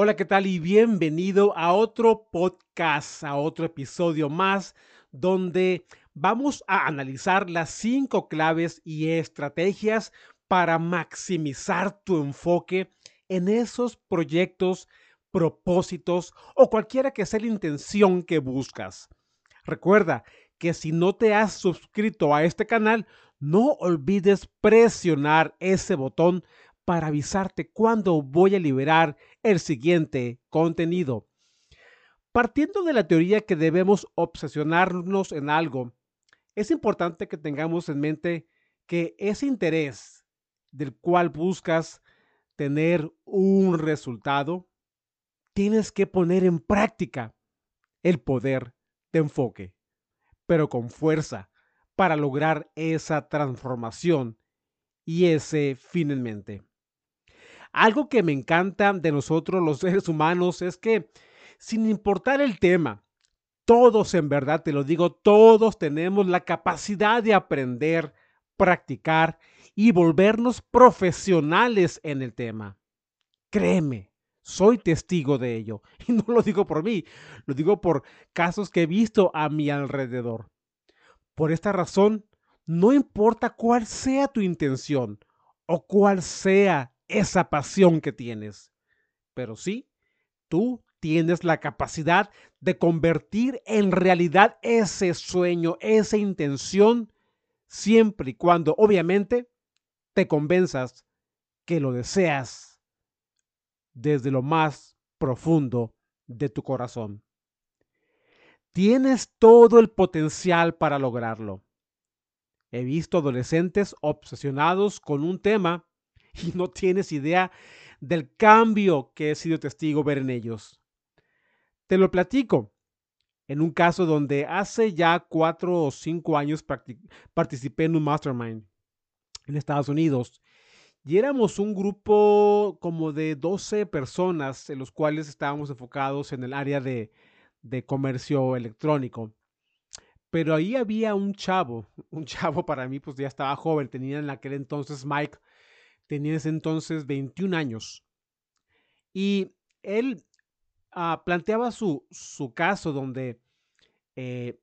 Hola, ¿qué tal? Y bienvenido a otro podcast, a otro episodio más, donde vamos a analizar las cinco claves y estrategias para maximizar tu enfoque en esos proyectos, propósitos o cualquiera que sea la intención que buscas. Recuerda que si no te has suscrito a este canal, no olvides presionar ese botón para avisarte cuándo voy a liberar el siguiente contenido. Partiendo de la teoría que debemos obsesionarnos en algo, es importante que tengamos en mente que ese interés del cual buscas tener un resultado, tienes que poner en práctica el poder de enfoque, pero con fuerza para lograr esa transformación y ese fin en mente. Algo que me encanta de nosotros los seres humanos es que sin importar el tema, todos en verdad, te lo digo, todos tenemos la capacidad de aprender, practicar y volvernos profesionales en el tema. Créeme, soy testigo de ello. Y no lo digo por mí, lo digo por casos que he visto a mi alrededor. Por esta razón, no importa cuál sea tu intención o cuál sea esa pasión que tienes. Pero sí, tú tienes la capacidad de convertir en realidad ese sueño, esa intención, siempre y cuando, obviamente, te convenzas que lo deseas desde lo más profundo de tu corazón. Tienes todo el potencial para lograrlo. He visto adolescentes obsesionados con un tema y no tienes idea del cambio que he sido testigo ver en ellos. Te lo platico. En un caso donde hace ya cuatro o cinco años participé en un mastermind en Estados Unidos y éramos un grupo como de 12 personas en los cuales estábamos enfocados en el área de, de comercio electrónico. Pero ahí había un chavo, un chavo para mí pues ya estaba joven, tenía en aquel entonces Mike tenía ese entonces 21 años. Y él ah, planteaba su, su, caso donde eh,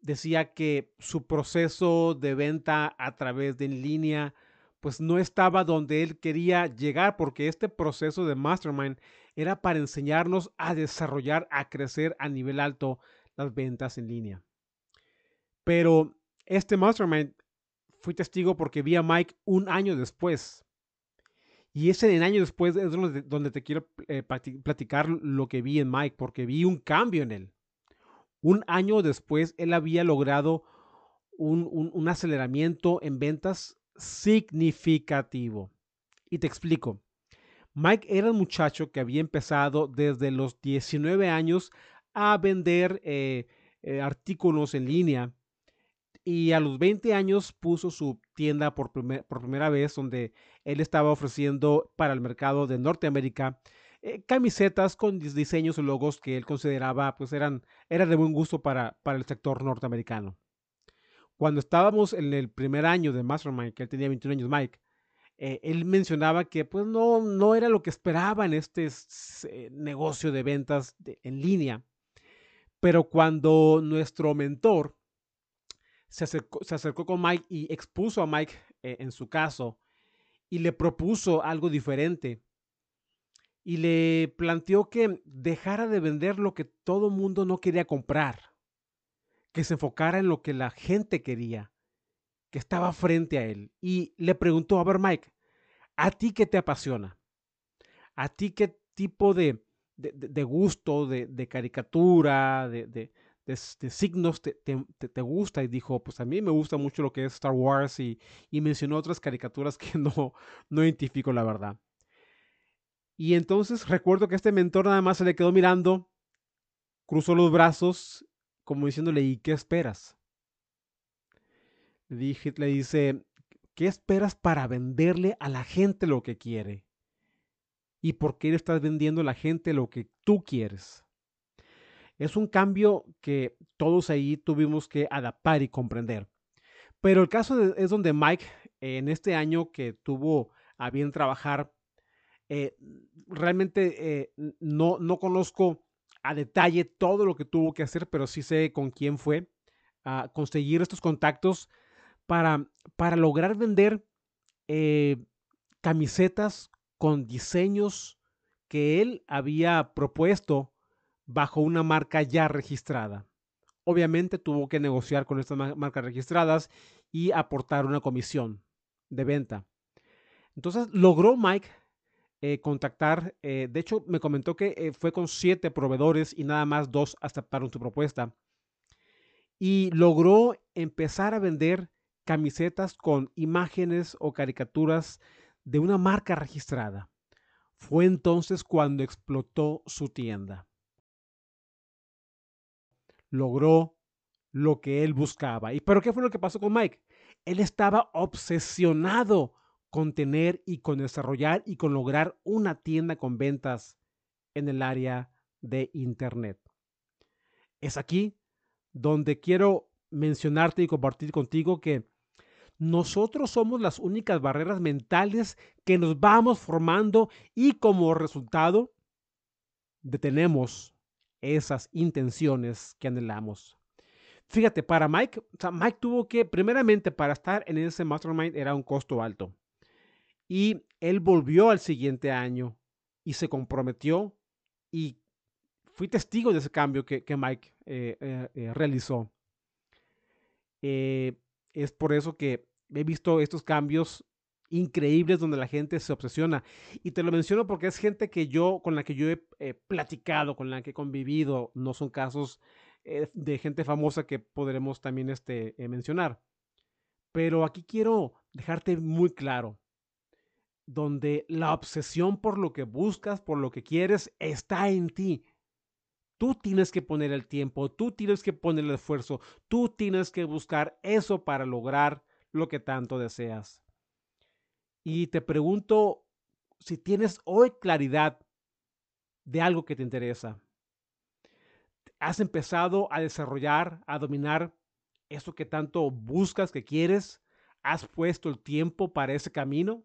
decía que su proceso de venta a través de en línea pues no estaba donde él quería llegar porque este proceso de mastermind era para enseñarnos a desarrollar, a crecer a nivel alto las ventas en línea. Pero este mastermind fui testigo porque vi a Mike un año después. Y ese año después es donde, te quiero eh, platicar lo que vi en Mike, porque vi un cambio en él. Un año después, él había logrado un, un aceleramiento en ventas significativo. Y te explico. Mike era un muchacho que había empezado desde los 19 años a vender eh, eh, artículos en línea y a los 20 años puso su tienda por, primera vez donde él estaba ofreciendo para el mercado de Norteamérica eh, camisetas con diseños o logos que él consideraba pues eran, era de buen gusto para, para el sector norteamericano. Cuando estábamos en el primer año de Mastermind, que él tenía 21 años, Mike, eh, él mencionaba que pues no, no era lo que esperaba en este eh, negocio de ventas en línea. Pero cuando nuestro mentor se acercó, con Mike y expuso a Mike eh, en su caso y le propuso algo diferente. Y le planteó que dejara de vender lo que todo mundo no quería comprar, que se enfocara en lo que la gente quería, que estaba frente a él. Y le preguntó, a ver Mike, ¿a ti qué te apasiona? ¿A ti qué tipo de, de, gusto, de caricatura, de, de, signos te, te, gusta y dijo, pues a mí me gusta mucho lo que es Star Wars y, y mencionó otras caricaturas que no, no identifico la verdad. Y entonces recuerdo que este mentor nada más se le quedó mirando cruzó los brazos como diciéndole, ¿y qué esperas? Dije, le dice, ¿qué esperas para venderle a la gente lo que quiere? ¿Y por qué le estás vendiendo a la gente lo que tú quieres? Es un cambio que todos ahí tuvimos que adaptar y comprender. Pero el caso es donde Mike, en este año que tuvo a bien trabajar, eh, realmente eh, no, no conozco a detalle todo lo que tuvo que hacer, pero sí sé con quién fue a conseguir estos contactos para, para lograr vender eh, camisetas con diseños que él había propuesto bajo una marca ya registrada. Obviamente tuvo que negociar con estas marcas registradas y aportar una comisión de venta. Entonces logró Mike eh, contactar, eh, de hecho me comentó que eh, fue con siete proveedores y nada más dos aceptaron su propuesta. Y logró empezar a vender camisetas con imágenes o caricaturas de una marca registrada. Fue entonces cuando explotó su tienda. Logró lo que él buscaba. ¿Y pero qué fue lo que pasó con Mike? Él estaba obsesionado con tener y con desarrollar y con lograr una tienda con ventas en el área de Internet. Es aquí donde quiero mencionarte y compartir contigo que nosotros somos las únicas barreras mentales que nos vamos formando y como resultado detenemos esas intenciones que anhelamos. Fíjate, para Mike, Mike tuvo que, primeramente, para estar en ese mastermind era un costo alto. Y él volvió al siguiente año y se comprometió y fui testigo de ese cambio que, Mike eh, eh, eh, realizó. es por eso que he visto estos cambios increíbles donde la gente se obsesiona. Y te lo menciono porque es gente que yo, con la que yo he platicado, con la que he convivido, no son casos de gente famosa que podremos también este, mencionar. Pero aquí quiero dejarte muy claro, donde la obsesión por lo que buscas, por lo que quieres, está en ti. Tú tienes que poner el tiempo, tú tienes que poner el esfuerzo, tú tienes que buscar eso para lograr lo que tanto deseas. Y te pregunto si tienes hoy claridad de algo que te interesa. ¿Has empezado a desarrollar, a dominar eso que tanto buscas, que quieres? ¿Has puesto el tiempo para ese camino?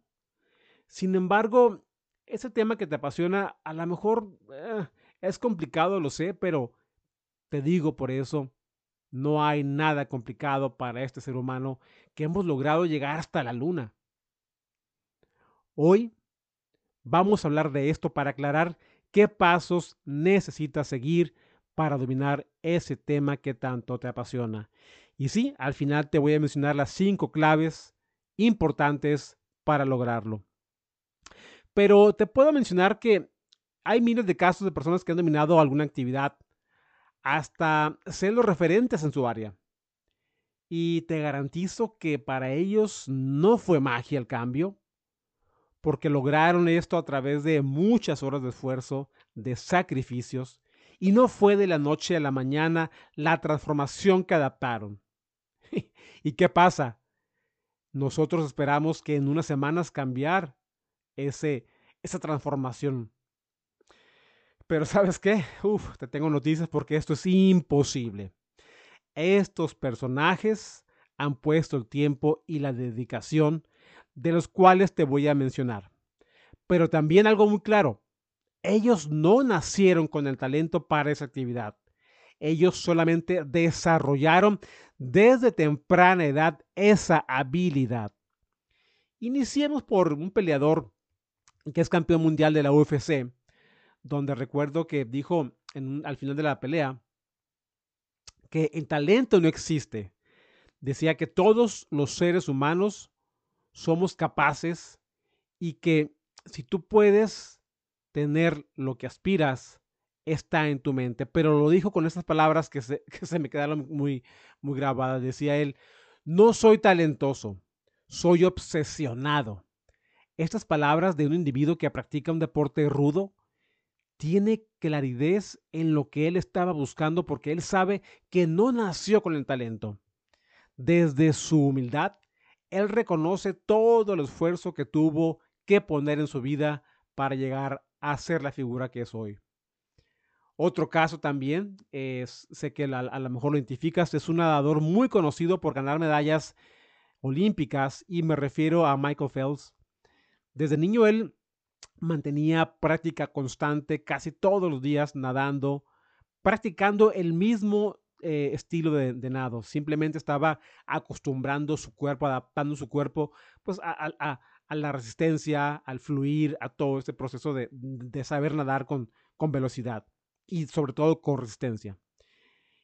Sin embargo, ese tema que te apasiona, a lo mejor eh, es complicado, lo sé, pero te digo por eso, no hay nada complicado para este ser humano que hemos logrado llegar hasta la luna. Hoy vamos a hablar de esto para aclarar qué pasos necesitas seguir para dominar ese tema que tanto te apasiona. Y sí, al final te voy a mencionar las cinco claves importantes para lograrlo. Pero te puedo mencionar que hay miles de casos de personas que han dominado alguna actividad hasta ser los referentes en su área. Y te garantizo que para ellos no fue magia el cambio, porque lograron esto a través de muchas horas de esfuerzo, de sacrificios, y no fue de la noche a la mañana la transformación que adaptaron. ¿Y qué pasa? Nosotros esperamos que en unas semanas cambiar ese, esa transformación. Pero sabes qué? Uf, te tengo noticias porque esto es imposible. Estos personajes han puesto el tiempo y la dedicación de los cuales te voy a mencionar. Pero también algo muy claro, ellos no nacieron con el talento para esa actividad. Ellos solamente desarrollaron desde temprana edad esa habilidad. Iniciemos por un peleador que es campeón mundial de la UFC, donde recuerdo que dijo al final de la pelea que el talento no existe. Decía que todos los seres humanos somos capaces y que si tú puedes tener lo que aspiras, está en tu mente. Pero lo dijo con estas palabras que se, que se me quedaron muy, muy grabadas. Decía él, no soy talentoso, soy obsesionado. Estas palabras de un individuo que practica un deporte rudo tiene claridad en lo que él estaba buscando porque él sabe que no nació con el talento. Desde su humildad, él reconoce todo el esfuerzo que tuvo que poner en su vida para llegar a ser la figura que es hoy. Otro caso también, es, sé que a, lo mejor lo identificas, es un nadador muy conocido por ganar medallas olímpicas y me refiero a Michael Phelps. Desde niño él mantenía práctica constante casi todos los días nadando, practicando el mismo eh, estilo de, nado. Simplemente estaba acostumbrando su cuerpo, adaptando su cuerpo pues, a, la resistencia, al fluir, a todo este proceso de, saber nadar con, con velocidad y sobre todo con resistencia.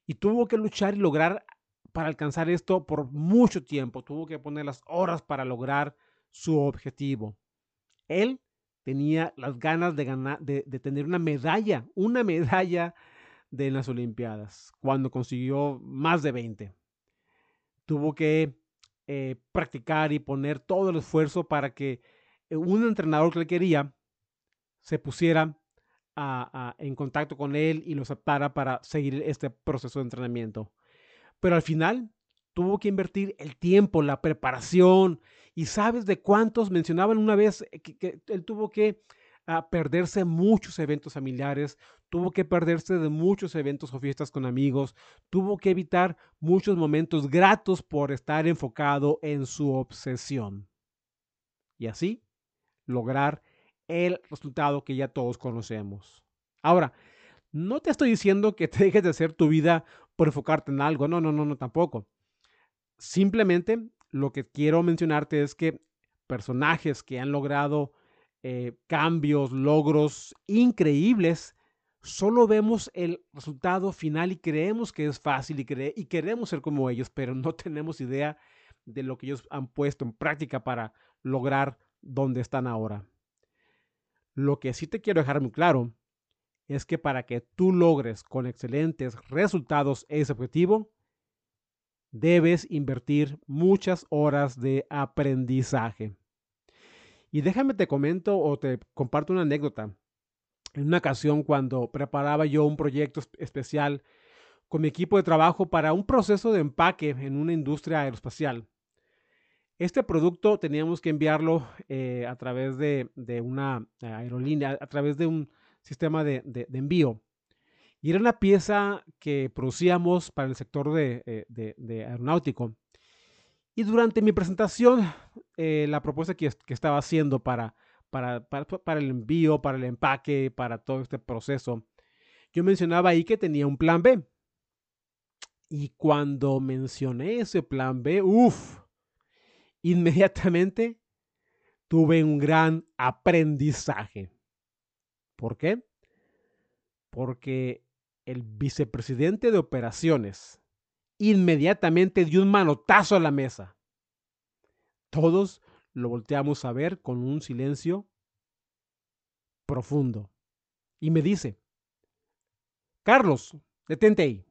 Y tuvo que luchar y lograr para alcanzar esto por mucho tiempo. Tuvo que poner las horas para lograr su objetivo. Él tenía las ganas de ganar, de, tener una medalla, una medalla de las Olimpiadas, cuando consiguió más de 20. Tuvo que eh, practicar y poner todo el esfuerzo para que eh, un entrenador que le quería se pusiera en contacto con él y lo aceptara para seguir este proceso de entrenamiento. Pero al final tuvo que invertir el tiempo, la preparación, y sabes de cuántos mencionaban una vez eh, que, él tuvo que perderse muchos eventos familiares, tuvo que perderse de muchos eventos o fiestas con amigos, tuvo que evitar muchos momentos gratos por estar enfocado en su obsesión. Y así lograr el resultado que ya todos conocemos. Ahora, no te estoy diciendo que te dejes de hacer tu vida por enfocarte en algo, no, no, no, no, tampoco. Simplemente lo que quiero mencionarte es que personajes que han logrado eh, cambios, logros increíbles, solo vemos el resultado final y creemos que es fácil y, y queremos ser como ellos, pero no tenemos idea de lo que ellos han puesto en práctica para lograr donde están ahora. Lo que sí te quiero dejar muy claro es que para que tú logres con excelentes resultados ese objetivo, debes invertir muchas horas de aprendizaje. Y déjame te comento o te comparto una anécdota. En una ocasión cuando preparaba yo un proyecto especial con mi equipo de trabajo para un proceso de empaque en una industria aeroespacial. Este producto teníamos que enviarlo eh, a través de, una aerolínea, a través de un sistema de envío. Y era una pieza que producíamos para el sector de, eh, aeronáutico. Y durante mi presentación, eh, la propuesta que, estaba haciendo para, para, el envío, para el empaque, para todo este proceso, yo mencionaba ahí que tenía un plan B. Y cuando mencioné ese plan B, uff, inmediatamente tuve un gran aprendizaje. ¿Por qué? Porque el vicepresidente de operaciones inmediatamente dio un manotazo a la mesa. Todos lo volteamos a ver con un silencio profundo. Y me dice, Carlos, detente ahí.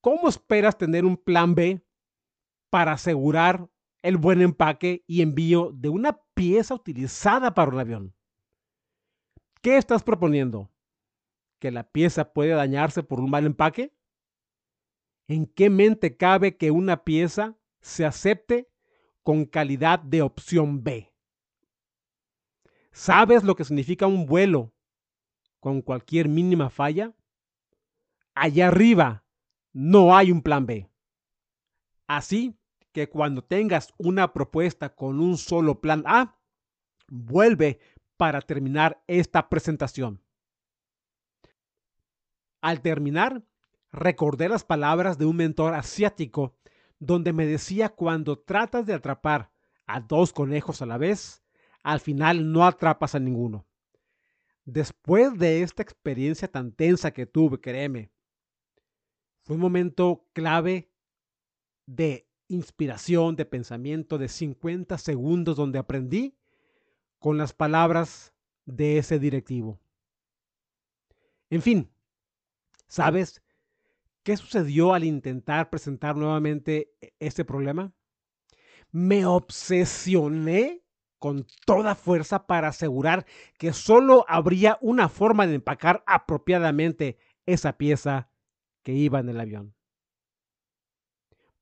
¿Cómo esperas tener un plan B para asegurar el buen empaque y envío de una pieza utilizada para un avión? ¿Qué estás proponiendo? que la pieza puede dañarse por un mal empaque? ¿En qué mente cabe que una pieza se acepte con calidad de opción B? ¿Sabes lo que significa un vuelo con cualquier mínima falla? Allá arriba no hay un plan B. Así que cuando tengas una propuesta con un solo plan A, vuelve para terminar esta presentación. Al terminar, recordé las palabras de un mentor asiático donde me decía cuando tratas de atrapar a dos conejos a la vez, al final no atrapas a ninguno. Después de esta experiencia tan tensa que tuve, créeme, fue un momento clave de inspiración, de pensamiento, de 50 segundos donde aprendí con las palabras de ese directivo. En fin, ¿Sabes qué sucedió al intentar presentar nuevamente e-, este problema? Me obsesioné con toda fuerza para asegurar que solo habría una forma de empacar apropiadamente esa pieza que iba en el avión.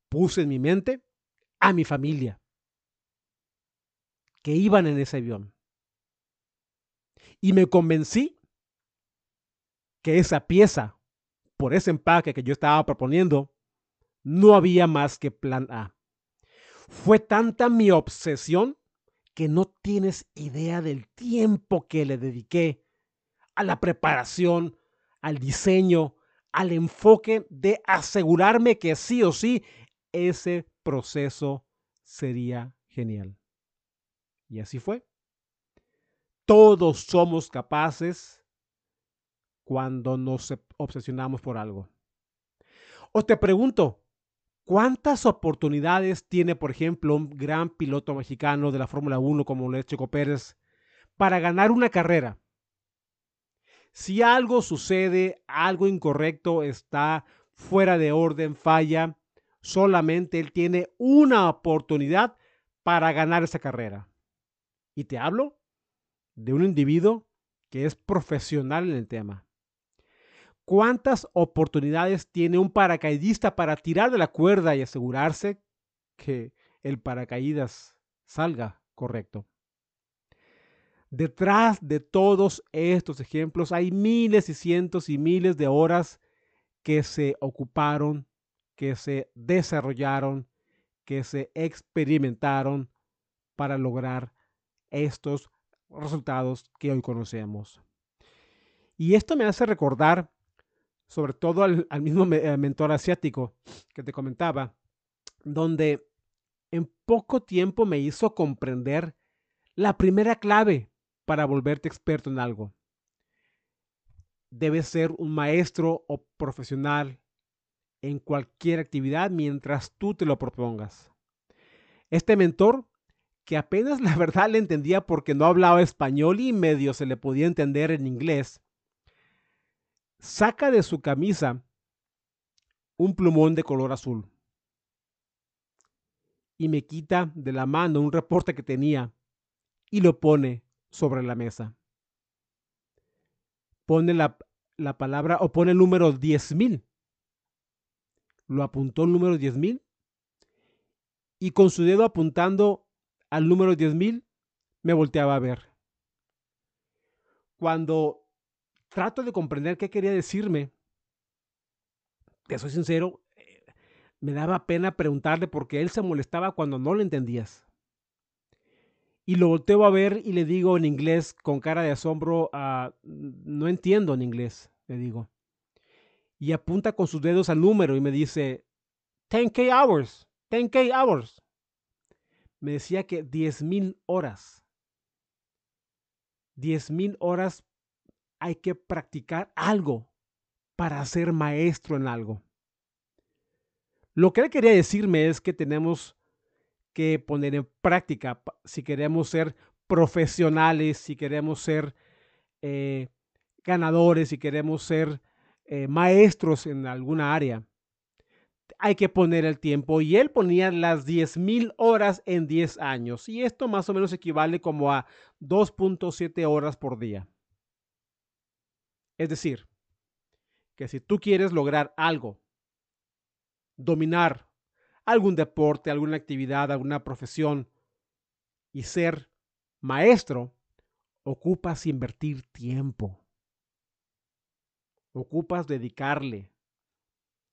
Puse en mi mente a mi familia que iban en ese avión. Y me convencí que esa pieza, por ese empaque que yo estaba proponiendo, no había más que plan A. Fue tanta mi obsesión que no tienes idea del tiempo que le dediqué a la preparación, al diseño, al enfoque de asegurarme que sí o sí ese proceso sería genial. Y así fue. Todos somos capaces cuando nos obsesionamos por algo. O te pregunto, ¿cuántas oportunidades tiene, por ejemplo, un gran piloto mexicano de la Fórmula 1 como Luis Checo Pérez para ganar una carrera? Si algo sucede, algo incorrecto está fuera de orden, falla, solamente él tiene una oportunidad para ganar esa carrera. Y te hablo de un individuo que es profesional en el tema. ¿Cuántas oportunidades tiene un paracaidista para tirar de la cuerda y asegurarse que el paracaídas salga correcto? Detrás de todos estos ejemplos hay miles y cientos y miles de horas que se ocuparon, que se desarrollaron, que se experimentaron para lograr estos resultados que hoy conocemos. Y esto me hace recordar sobre todo al, mismo eh, mentor asiático que te comentaba, donde en poco tiempo me hizo comprender la primera clave para volverte experto en algo. Debes ser un maestro o profesional en cualquier actividad mientras tú te lo propongas. Este mentor, que apenas la verdad le entendía porque no hablaba español y medio se le podía entender en inglés, saca de su camisa un plumón de color azul y me quita de la mano un reporte que tenía y lo pone sobre la mesa. Pone la, la palabra o pone el número 10.000. Lo apuntó el número 10.000 y con su dedo apuntando al número 10.000 me volteaba a ver. Cuando trato de comprender qué quería decirme. Te soy sincero, eh, me daba pena preguntarle porque él se molestaba cuando no lo entendías. Y lo volteo a ver y le digo en inglés con cara de asombro, ah, no entiendo en inglés, le digo. Y apunta con sus dedos al número y me dice, 10K hours, 10K hours. Me decía que 10.000 horas. 10.000 horas hay que practicar algo para ser maestro en algo. Lo que él quería decirme es que tenemos que poner en práctica si queremos ser profesionales, si queremos ser eh, ganadores, si queremos ser eh, maestros en alguna área. Hay que poner el tiempo y él ponía las 10.000 horas en 10 años y esto más o menos equivale como a 2.7 horas por día. Es decir, que si tú quieres lograr algo, dominar algún deporte, alguna actividad, alguna profesión y ser maestro, ocupas invertir tiempo. Ocupas dedicarle,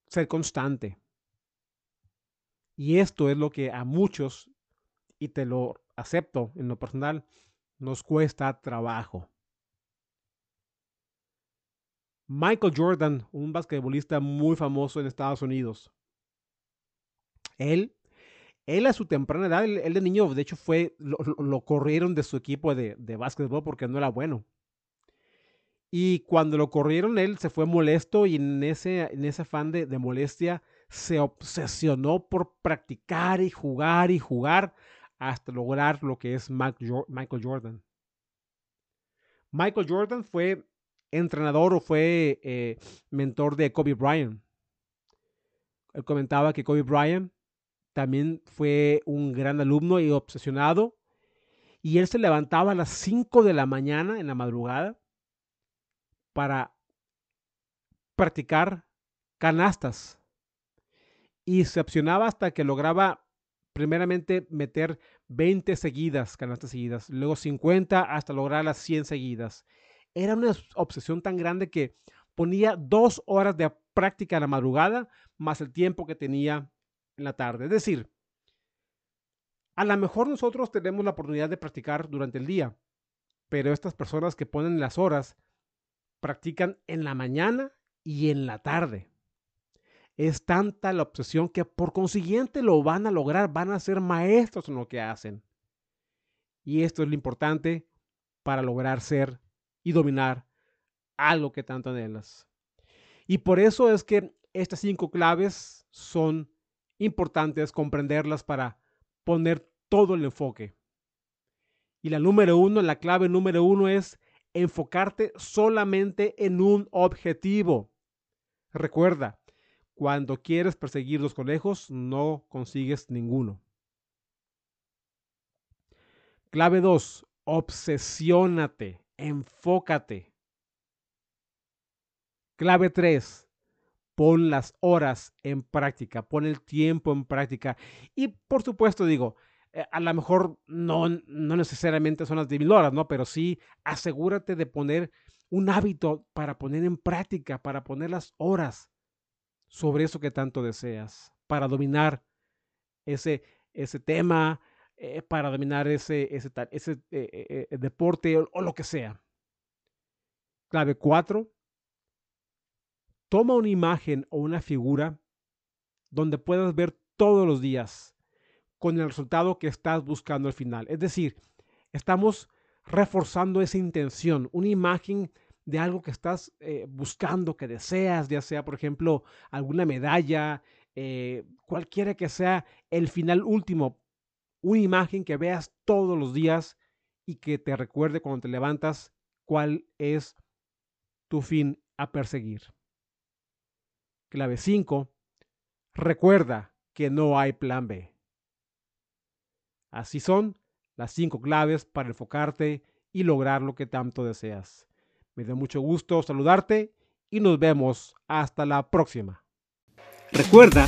ser constante. Y esto es lo que a muchos, y te lo acepto en lo personal, nos cuesta trabajo. Michael Jordan, un basquetbolista muy famoso en Estados Unidos. Él, él a su temprana edad, él, de niño, de hecho, fue, lo, corrieron de su equipo de, de básquetbol porque no era bueno. Y cuando lo corrieron, él se fue molesto y en ese, en ese afán de, de molestia se obsesionó por practicar y jugar y jugar hasta lograr lo que es Michael Jordan. Michael Jordan fue entrenador o fue eh, mentor de Kobe Bryant. Él comentaba que Kobe Bryant también fue un gran alumno y obsesionado Y él se levantaba a las 5 de la mañana en la madrugada para practicar canastas. Y se opcionaba hasta que lograba primeramente meter 20 seguidas, canastas seguidas, luego 50 hasta lograr las 100 seguidas. Era una obsesión tan grande que ponía dos horas de práctica en la madrugada más el tiempo que tenía en la tarde. Es decir, a lo mejor nosotros tenemos la oportunidad de practicar durante el día, pero estas personas que ponen las horas practican en la mañana y en la tarde. Es tanta la obsesión que por consiguiente lo van a lograr, van a ser maestros en lo que hacen. Y esto es lo importante para lograr ser y dominar algo que tanto anhelas. Y por eso es que estas cinco claves son importantes comprenderlas para poner todo el enfoque. Y la número uno, la clave número uno es enfocarte solamente en un objetivo. Recuerda, cuando quieres perseguir los conejos, no consigues ninguno. Clave 2. Obsesiónate, enfócate. Clave 3. Pon las horas en práctica, pon el tiempo en práctica. Y por supuesto digo, eh, a lo mejor no, no necesariamente son las de mil horas, ¿no? Pero sí asegúrate de poner un hábito para poner en práctica, para poner las horas sobre eso que tanto deseas, para dominar ese, ese tema, eh, para dominar ese, ese, ese eh, eh, deporte o, lo que sea. Clave 4. Toma una imagen o una figura donde puedas ver todos los días con el resultado que estás buscando al final. Es decir, estamos reforzando esa intención, una imagen de algo que estás buscando, que deseas, ya sea, por ejemplo, alguna medalla, cualquiera que sea el final último, una imagen que veas todos los días y que te recuerde cuando te levantas cuál es tu fin a perseguir. Clave 5. Recuerda que no hay plan B. Así son las cinco claves para enfocarte y lograr lo que tanto deseas. Me da mucho gusto saludarte y nos vemos hasta la próxima. Recuerda